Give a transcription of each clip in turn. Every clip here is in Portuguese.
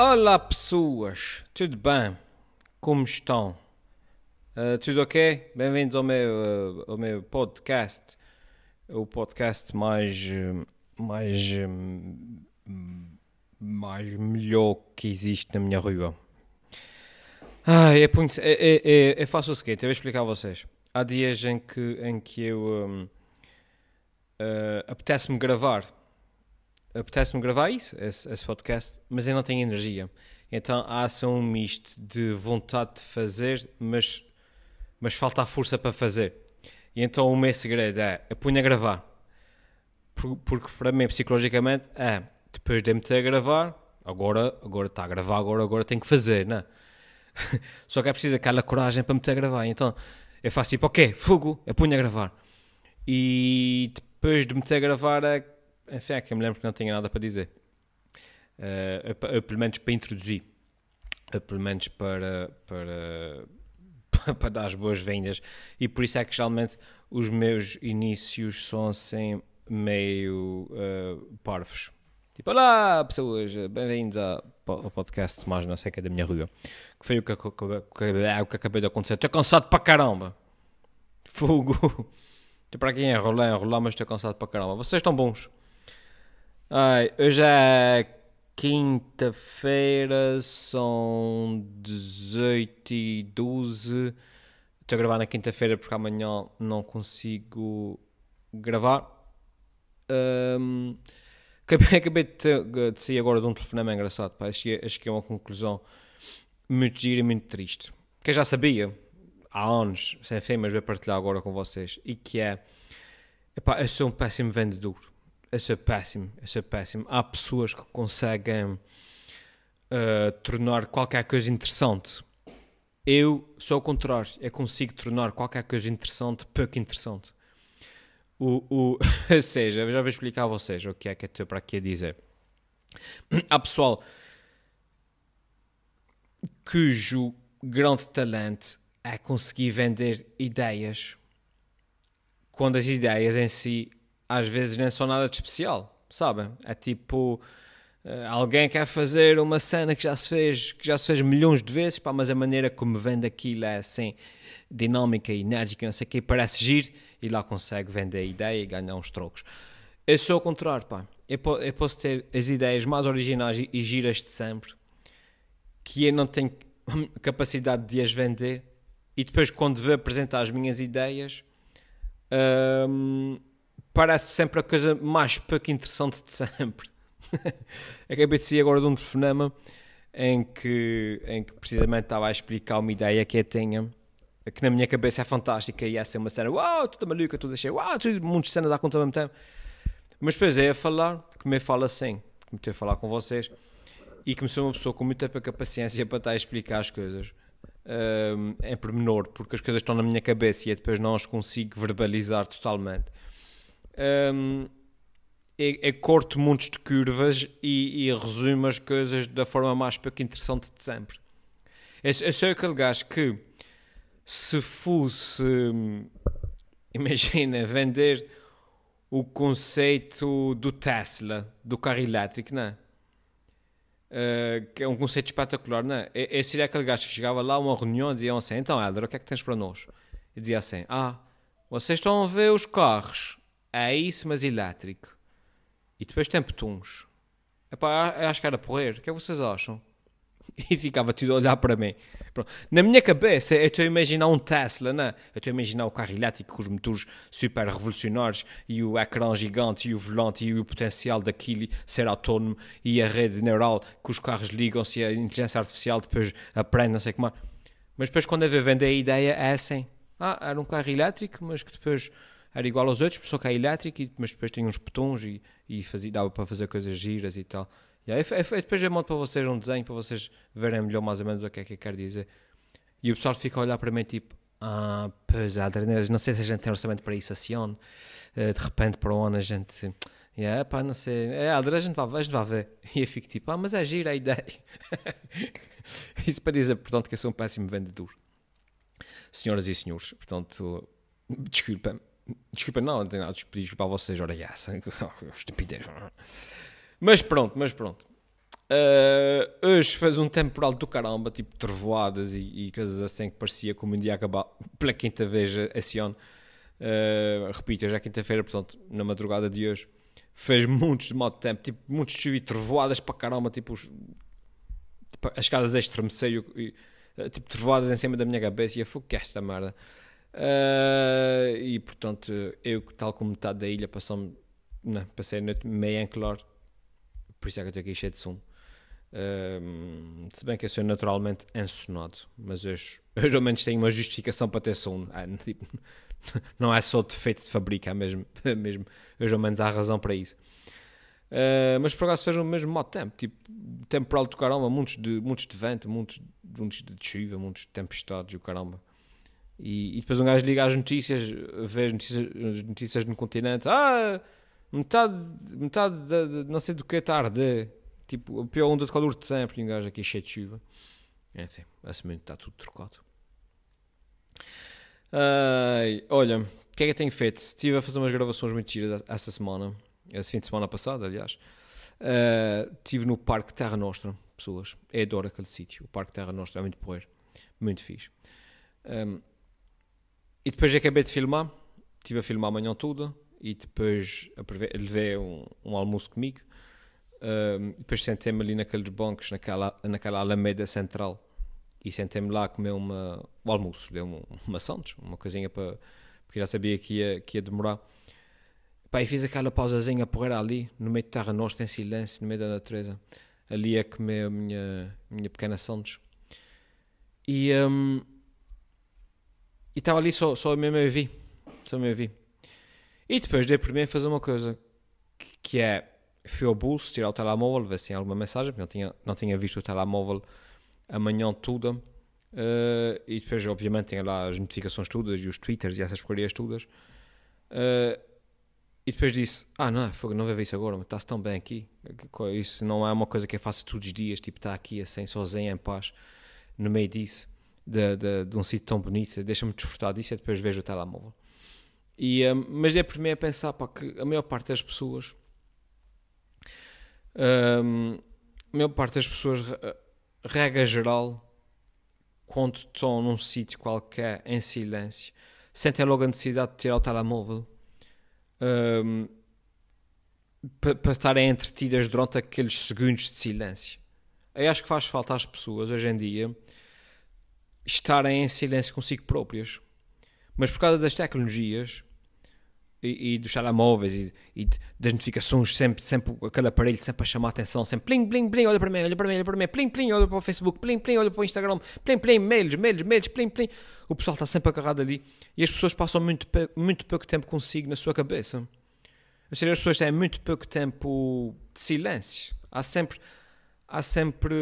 Olá pessoas, tudo bem? Como estão? Uh, tudo ok? Bem-vindos ao meu, uh, ao meu podcast, o podcast mais, uh, mais, mais melhor que existe na minha rua. Ah, é, é, é, é, é o seguinte, eu vou explicar a vocês. Há dias em que, em que eu um, apetece-me gravar apetece-me gravar isso, esse, esse, podcast, mas eu não tenho energia. Então há assim um misto de vontade de fazer, mas, mas falta a força para fazer. E então o meu segredo é, eu punho a gravar. Porque para mim, psicologicamente, é, depois de meter a gravar, agora, agora está a gravar, agora, agora tenho que fazer, não é? Só que é preciso aquela coragem para meter a gravar. Então eu faço tipo, ok, fogo, eu punho a gravar. E depois de meter a gravar, é enfim, é que eu me lembro que não tinha nada para dizer. Uh, pelo menos para introduzir. pelo menos para, para, para dar as boas-vindas. E por isso é que geralmente os meus inícios são assim meio uh, parvos. Tipo, olá pessoas, bem-vindos ao podcast mais não sei que é da minha rua. Que foi o que, que, que, o que acabei de acontecer. Estou cansado para caramba. Fogo. Estou para aqui enrolar, enrolar, mas estou cansado para caramba. Vocês estão bons. Ai, hoje é quinta-feira, são 18 e 12. Estou a gravar na quinta-feira porque amanhã não consigo gravar. Um, acabei, acabei de, de, sair agora de um telefonema engraçado. Pá. Acho, que, acho que é uma conclusão muito gira e muito triste. Que eu já sabia há anos, sem fim, mas vou partilhar agora com vocês. E que é: epá, eu sou um péssimo vendedor é péssimo, é péssimo. Há pessoas que conseguem uh, tornar qualquer coisa interessante. Eu sou o contrário, eu consigo tornar qualquer coisa interessante pouco interessante. O, o, ou seja, já vou explicar a vocês o que é que eu estou para aqui a dizer. Há pessoal cujo grande talento é conseguir vender ideias quando as ideias em si às vezes nem são nada de especial, sabem? É tipo uh, alguém quer fazer uma cena que já se fez, que já se fez milhões de vezes, pá, mas a maneira como vende aquilo é assim dinâmica, enérgica, não sei o quê, parece giro e lá consegue vender a ideia e ganhar uns trocos. Eu sou o contrário, pá. Eu, posso ter as ideias mais originais e, e giras de sempre que eu não tenho capacidade de as vender e depois quando vou apresentar as minhas ideias hum, parece sempre a coisa mais pouco interessante de sempre. Acabei de sair agora de um telefonema em que, em que precisamente estava a explicar uma ideia que eu tinha, que na minha cabeça é fantástica e ia ser uma cena, uau, tudo maluca, tudo achei, uau, tudo, muitas cenas a acontecer ao mesmo tempo. Mas depois é a falar, que me fala assim, comecei a falar com vocês, e começou uma pessoa com muita pouca paciência para estar a explicar as coisas. Um, em pormenor, porque as coisas estão na minha cabeça e eu depois não as consigo verbalizar totalmente um, é, é corto montes de curvas e, e resume as coisas da forma mais pouco interessante de sempre. É, é só aquele gajo que, se fosse, imagina, vender o conceito do Tesla, do carro elétrico, não é? Uh, que é um conceito espetacular, não é? é? Esse seria aquele gajo que chegava lá a uma reunião e dizia assim: Então, Helder, o que é que tens para nós? E dizia assim: Ah, vocês estão a ver os carros é isso, mas elétrico. E depois tem petons. Epá, acho que era porrer. O que é que vocês acham? E ficava tudo a olhar para mim. Pronto. Na minha cabeça, eu estou a imaginar um Tesla, né? Eu estou a imaginar o carro elétrico com os motores super revolucionários e o ecrã gigante e o volante e o potencial daquilo ser autónomo e a rede neural que os carros ligam-se e a inteligência artificial depois aprende, não sei como. Mas depois, quando eu vender a ideia, é assim. Ah, era um carro elétrico, mas que depois era igual aos outros, só que é elétrico, mas depois tinha uns botões e, e fazia, dava para fazer coisas giras e tal. E aí, depois eu monto para vocês um desenho para vocês verem melhor mais ou menos o que é que eu quero dizer. E o pessoal fica a olhar para mim tipo, ah, pois, Adreneiras, não sei se a gente tem orçamento para isso assim, uh, de repente para onde a gente. Yeah, pá, não sei. É, a gente, vai, a gente vai ver. E eu fico tipo, ah, mas é gira a ideia. Isso para dizer, portanto, que eu sou um péssimo vendedor. Senhoras e senhores, portanto, desculpem, Desculpa, não, não tenho nada de desculpa a vocês, ora essa, estupidez. Mas pronto, mas pronto. Uh, hoje fez um temporal do caramba, tipo trovoadas e, e coisas assim que parecia como um dia acabar pela quinta vez esse ano. Uh, repito, hoje é quinta-feira, portanto, na madrugada de hoje, fez muitos de mau tempo, tipo, muitos chuva e trovoadas para caramba, tipo, os, tipo as casas estremeceram, e, tipo, trovoadas em cima da minha cabeça e eu que esta merda. Uh, e portanto, eu, tal como metade da ilha, passou não, passei a noite meio claro, por isso é que eu estou aqui cheio de som. Uh, se bem que eu sou naturalmente ensonado, mas hoje, hoje ao menos tenho uma justificação para ter sono. Ah, tipo, não é só defeito de fábrica, é mesmo, mesmo. Hoje ao menos há razão para isso. Uh, mas por acaso fez o mesmo modo tempo, tipo, temporal do caramba, muitos de, muitos de vento, muitos, muitos de chuva, muitos de tempestades e o caramba. E, e, depois um gajo liga às notícias, vê as notícias, notícias no continente, ah, metade, metade de, de, não sei do que está a arder Tipo, a pior onda de calor de sempre. E um gajo aqui cheio de chuva. Enfim, assumindo está tudo trocado. Uh, olha, o que é que eu tenho feito? Estive a fazer umas gravações muito giras essa semana. Esse fim de semana passado, aliás. Uh, estive no Parque Terra Nostra, pessoas. Eu adoro aquele sítio. O Parque Terra Nostra é muito porreiro. Muito fixe. Um, e depois acabei de filmar. Estive a filmar amanhã toda. E depois levei um, um almoço comigo. Uh, depois sentei-me ali naqueles bancos, naquela, naquela alameda central. E sentei-me lá a comer uma, o almoço. Deu uma, sandes, uma coisinha para. Porque já sabia que ia, que ia demorar. Pá, e fiz aquela pausazinha porreira ali, no meio de terra nostra, em silêncio, no meio da natureza. Ali a comer a minha, minha pequena sandes. E. Um, e estava ali só, só mesmo a vi. Só me vi. E depois dei por mim a fazer uma coisa que, é fui ao bolso tirar o telemóvel, ver se tinha alguma mensagem, porque não tinha, não tinha visto o telemóvel amanhã toda. Uh, e depois, obviamente, tinha lá as notificações todas e os twitters e essas porcarias todas. Uh, e depois disse: Ah, não, não ver isso agora, mas está-se tão bem aqui. Isso não é uma coisa que eu faço todos os dias, tipo, estar aqui assim, sozinho, em paz, no meio disso, de, de, de um sítio tão bonito. Deixa-me desfrutar disso e depois vejo o telemóvel. E, um, mas é para mim a pensar pá, que a maior parte das pessoas um, a maior parte das pessoas, regra geral, quando estão num sítio qualquer em silêncio, sentem logo a necessidade de tirar o telemóvel um, para, para estarem entretidas durante aqueles segundos de silêncio. Eu acho que faz falta às pessoas hoje em dia estarem em silêncio consigo próprias. Mas por causa das tecnologias, e, e dos telemóveis e, e, das notificações, sempre, sempre aquele aparelho sempre a chamar a atenção, sempre plim, plim, plim, olha para mim, olha para mim, olha para mim, plim, plim, olha para o Facebook, plim, plim, olha para o Instagram, plim, plim, mails, mails, mails, plim, plim. O pessoal está sempre agarrado ali e as pessoas passam muito, muito pouco tempo consigo na sua cabeça. Ou seja, as pessoas têm muito pouco tempo de silêncio. Há sempre, há sempre,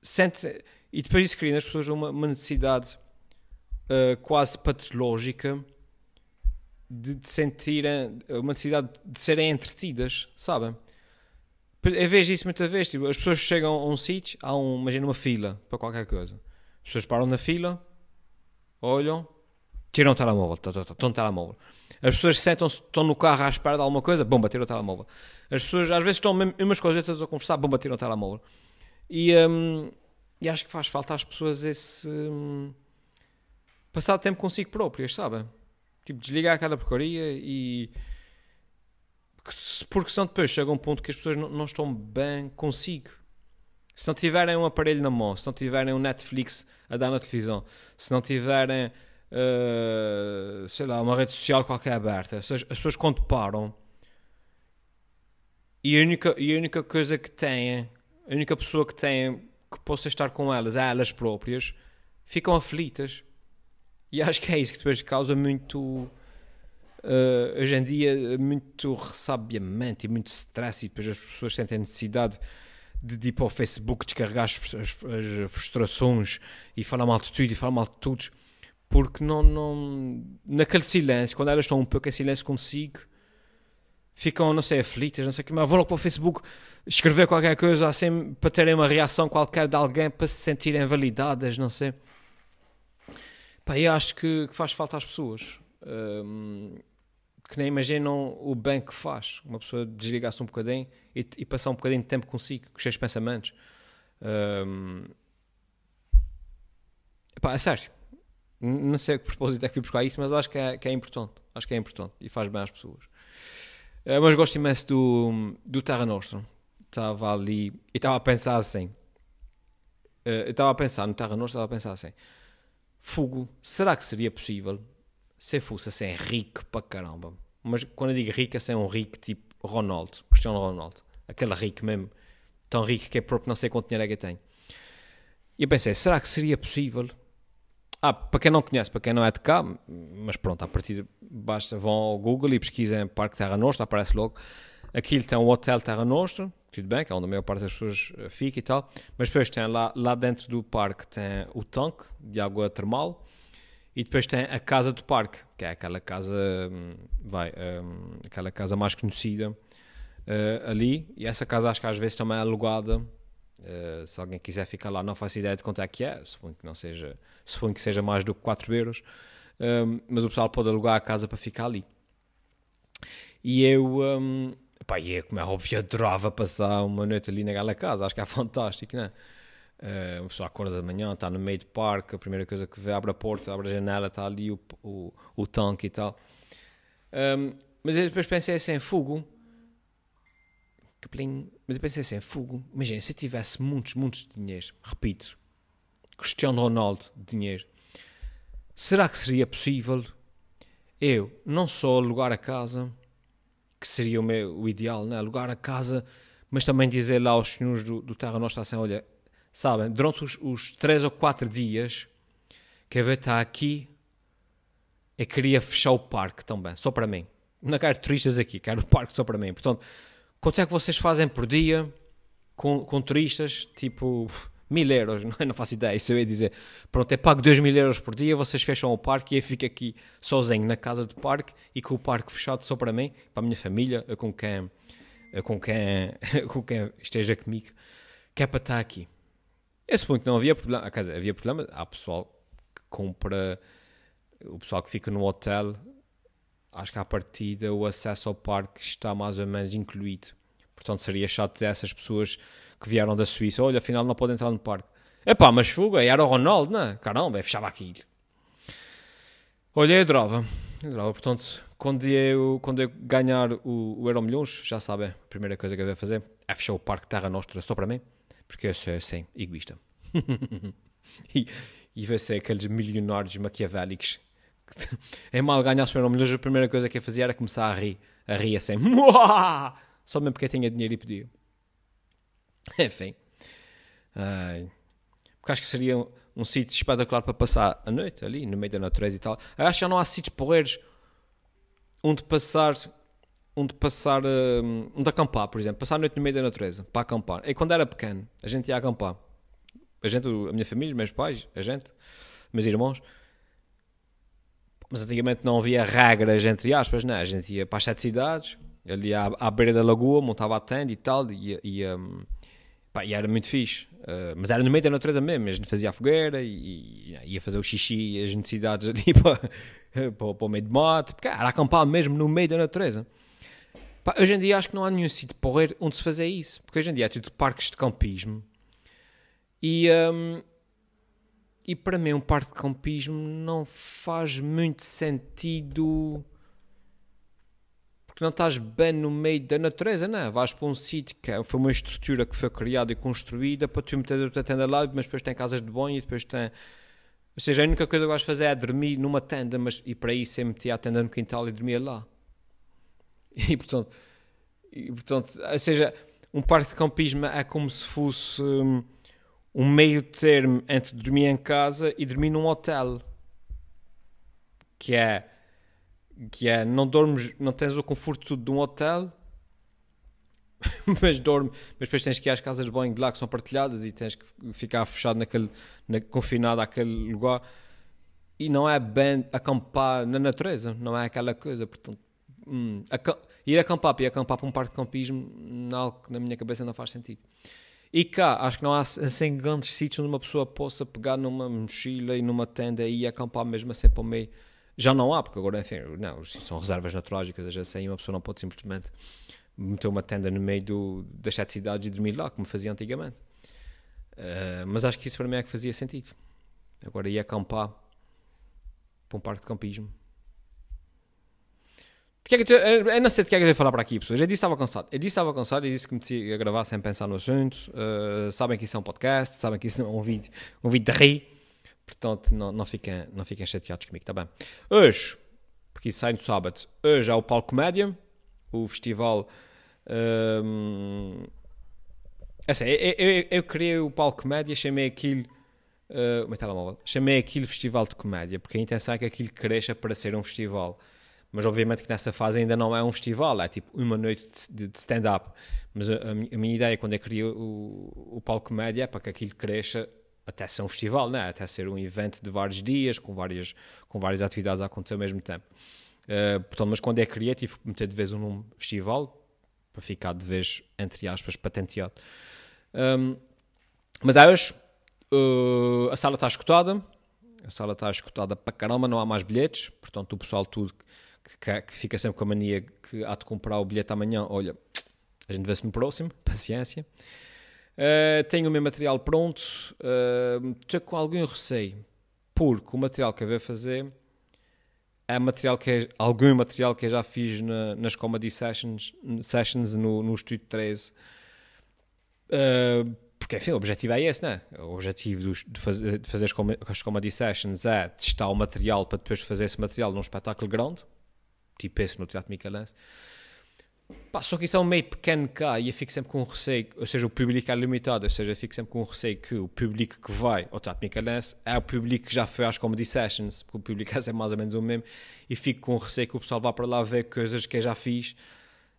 sente, e depois isso cria nas pessoas uma, uma necessidade uh, quase patológica de, de sentirem uma necessidade de serem entretidas, sabem? Eu vejo isso muitas vezes. Tipo, as pessoas chegam a um sítio, há um, imagina uma fila para qualquer coisa. As pessoas param na fila, olham, tiram o telemóvel, estão no telemóvel. As pessoas sentam-se, estão no carro à espera de alguma coisa, bomba, tiram o telemóvel. As pessoas às vezes estão mesmo, umas com as outras a conversar, bomba, tiram o telemóvel. E, um, e acho que faz falta às pessoas esse. Um, passar tempo consigo próprias, sabem? Tipo, desligar aquela porcaria e. Porque senão depois chega um ponto que as pessoas não, não estão bem consigo. Se não tiverem um aparelho na mão, se não tiverem um Netflix a dar na televisão, se não tiverem, uh, sei lá, uma rede social qualquer aberta, as pessoas quando param e a única, e a única coisa que têm, a única pessoa que têm que possa estar com elas é elas próprias, ficam aflitas. E acho que é isso que depois causa muito. Uh, hoje em dia, muito ressabiamento e muito stress, e depois as pessoas sentem necessidade de, de ir para o Facebook descarregar as, as, as, frustrações e falar mal de tudo e falar mal de todos, porque não, não. Naquele silêncio, quando elas estão um pouco em silêncio consigo, ficam, não sei, aflitas, não sei o que, mas vão logo para o Facebook escrever qualquer coisa assim para terem uma reação qualquer de alguém para se sentirem validadas, não sei. Pá, eu acho que, que, faz falta às pessoas um, que nem imaginam o bem que faz. Uma pessoa desligar-se um bocadinho e, e, passar um bocadinho de tempo consigo, com os seus pensamentos. Um, epá, é sério. Não sei que propósito é que fui buscar isso, mas acho que é, que é importante. Acho que é importante e faz bem às pessoas. Uh, mas gosto imenso do, do Terra Nostra. Estava ali e estava a pensar assim. Uh, estava a pensar no Terra Nostra, estava a pensar assim. Fogo, será que seria possível se fosse assim rico para caramba? Mas quando eu digo rico, é assim um rico tipo Ronaldo, Cristiano Ronaldo. Aquele rico mesmo, tão rico que é próprio não sei quanto dinheiro é que tem. E eu pensei, será que seria possível ah, para quem não conhece, para quem não é de cá, mas pronto, a partir basta vão ao Google e pesquisem Parque Terra Nostra, aparece logo. Aquilo tem um hotel Terra Nostra, tudo bem, que é onde a maior parte das pessoas eh, fica e tal, mas depois tem lá, lá dentro do parque tem o tanque de água termal e depois tem a casa do parque, que é aquela casa, hum, vai, um, aquela casa mais conhecida uh, ali, e essa casa acho que às vezes também é alugada Uh, se alguém quiser ficar lá, não faço ideia de quanto é que é, suponho que não seja, suponho que seja mais do que 4 euros, um, mas o pessoal pode alugar a casa para ficar ali. E eu, um, pá, e eu, como é óbvio, adorava passar uma noite ali naquela casa, acho que é fantástico, não é? Uh, o pessoal acorda de manhã, está no meio do parque, a primeira coisa que vê, abre a porta, abre a janela, está ali o, o, o tanque e tal. Um, mas eu depois pensei assim, fogo, mas eu pensei assim, fogo, imagina, se eu tivesse muitos, muitos dinheiro, repito, Cristiano Ronaldo dinheiro, será que seria possível eu não só alugar a casa, que seria o, meu, o ideal, né? alugar a casa, mas também dizer lá aos senhores do, do Terra Nostra assim, olha, sabem, durante os, os três ou quatro dias que eu vou estar aqui, eu queria fechar o parque também, só para mim. Não quero turistas aqui, quero o parque só para mim. Portanto, Quanto é que vocês fazem por dia com, com turistas? Tipo, mil euros, não, não faço ideia. Isso eu ia dizer, pronto, eu pago dois mil euros por dia, vocês fecham o parque e eu fico aqui sozinho na casa do parque e com o parque fechado só para mim, para a minha família, com quem, com quem, com quem esteja comigo, que é para estar aqui. Eu suponho que não havia problema, quer dizer, havia problema, há pessoal que compra, o pessoal que fica no hotel acho que à partida o acesso ao parque está mais ou menos incluído. Portanto, seria chato dizer a essas pessoas que vieram da Suíça: olha, afinal não podem entrar no parque. Epá, mas fuga, era o Ronaldo, não é? Caramba, fechava aquilo. Olha. Eu adorava. Portanto, quando eu, quando eu ganhar o, o Euro Milhões, já sabem, a primeira coisa que eu vou fazer é fechar o Parque Terra Nostra só para mim, porque eu sou, assim, egoísta. e, e ser aqueles milionários maquiavélicos é mal ganhar o Euro Milhões, a primeira coisa que eu fazia era começar a rir, a rir assim, Muah! só mesmo porque tinha dinheiro e podia. Enfim, Ai. porque acho que seria um, um sítio espetacular para passar a noite ali, no meio da natureza e tal. Acho que já não há sítios porreiros onde passar, onde passar, um, onde acampar, por exemplo, passar a noite no meio da natureza, para acampar. E quando era pequeno, a gente ia acampar. A gente, a minha família, meus pais, a gente, meus irmãos, mas antigamente não havia regras, entre aspas, né? A gente ia para as sete cidades, ali à, à beira da lagoa, montava a tenda e tal, e, e, um, pá, e era muito fixe. Uh, mas era no meio da natureza mesmo, a gente fazia a fogueira e, e ia fazer o xixi e as necessidades ali para, para, para, o meio de mato, porque era acampar mesmo no meio da natureza. Pá, hoje em dia acho que não há nenhum sítio porreiro onde se fazer isso, porque hoje em dia é tudo parques de campismo e. Um, e para mim, um parque de campismo não faz muito sentido porque não estás bem no meio da natureza, não é? Vais para um sítio que é, foi uma estrutura que foi criada e construída para tu meter a tua tenda lá, mas depois tem casas de banho e depois tem. Ou seja, a única coisa que vais fazer é dormir numa tenda, mas e para isso é meter a tenda no quintal e dormir lá. E portanto, e, portanto ou seja, um parque de campismo é como se fosse. Hum, um meio termo entre dormir em casa e dormir num hotel. Que é que é não dormes, não tens o conforto de um hotel, mas dorme, mas depois tens que ir às casas de banho de lá que são partilhadas e tens que ficar fechado naquele, na, confinado àquele lugar e não é bem acampar na natureza, não é aquela coisa, portanto, hum, ir acampar e acampar para um parque de campismo, algo que na minha cabeça não faz sentido. E cá, acho que não há assim grandes sítios onde uma pessoa possa pegar numa mochila e numa tenda e acampar mesmo assim para o meio Já não há, porque agora, enfim, não, são reservas naturológicas, a GSA e uma pessoa não pode simplesmente meter uma tenda no meio do, das sete cidades e dormir lá, como fazia antigamente. Uh, mas acho que isso para mim é que fazia sentido. Agora ia acampar para um parque de campismo. É que eu, eu não sei de que é que eu ia falar para aqui, pessoas. Eu disse que estava cansado. Eu disse que estava cansado e disse que me a gravar sem pensar no assunto. Uh, sabem que isso é um podcast, sabem que isso não é um vídeo, um vídeo de rir. Portanto, não, não, fiquem, não fiquem chateados comigo, está bem? Hoje, porque isso sai no sábado, hoje há o Palco Comédia, o festival. Um, é assim, eu, eu, eu, criei o Palco Comédia, chamei aquilo. Uh, meu telemóvel. Chamei aquilo Festival de Comédia, porque a intenção é que aquilo cresça para ser um festival. Mas obviamente que nessa fase ainda não é um festival, é tipo uma noite de, de stand-up. Mas a, a, minha ideia quando eu criei o, o Palco Comédia é para que aquilo cresça até ser um festival, né? até ser um evento de vários dias, com várias, com várias atividades a acontecer ao mesmo tempo. Uh, portanto, mas quando é criativo, meter de vez um festival, para ficar de vez, entre aspas, patenteado. Um, mas é hoje, uh, a sala está escutada, a sala está escutada para caramba, não há mais bilhetes, portanto o pessoal tudo que, que, fica sempre com a mania que há de comprar o bilhete amanhã, olha, a gente vê-se no próximo, paciência. Uh, tenho o meu material pronto, uh, estou com algum receio, porque o material que eu vou fazer é material que é, algum material que eu já fiz na, nas comedy sessions, sessions no, no Estúdio 13. Uh, porque, enfim, o objetivo é esse, né? O objetivo dos, de, fazer, de fazer as comedy sessions é testar o material para depois fazer esse material num espetáculo grande, tipo esse no Teatro Michelense. Pá, só que isso é um meio pequeno cá e eu fico sempre com receio, ou seja, o público é limitado, ou seja, eu fico sempre com receio que o público que vai ao Teatro Micalense é o público que já foi às Comedy Sessions, porque o público é mais ou menos o mesmo, e fico com receio que o pessoal vá para lá ver coisas que eu já fiz.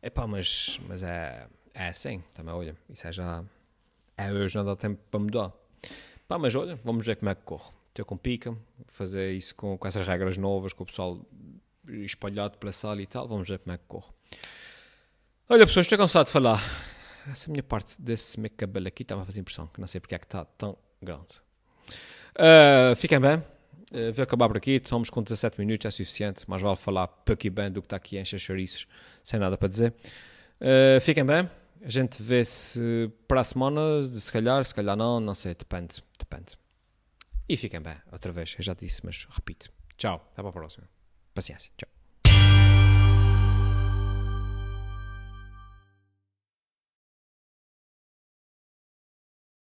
É pá, mas, mas é, é assim, também, olha, isso é já. É hoje, não dá tempo para mudar. Pá, mas olha, vamos ver como é que corre. Estou com pica, fazer isso com, com essas regras novas, com o pessoal espalhado pela sala e tal, vamos ver como é que corre. Olha, pessoas, estou cansado de falar. Essa minha parte desse meu cabelo aqui está-me a fazer impressão, que não sei porque é que está tão grande. Uh, fiquem bem. Uh, vou acabar por aqui. Estamos com 17 minutos, é suficiente. Mais vale falar pouco e bem do que está aqui encher chouriços, sem nada para dizer. Uh, fiquem bem. A gente vê-se para a semana, se calhar, se calhar não, não sei, depende, depende. E fiquem bem, outra vez, eu já disse, mas repito. Tchau, até para a próxima. Paciência, tchau.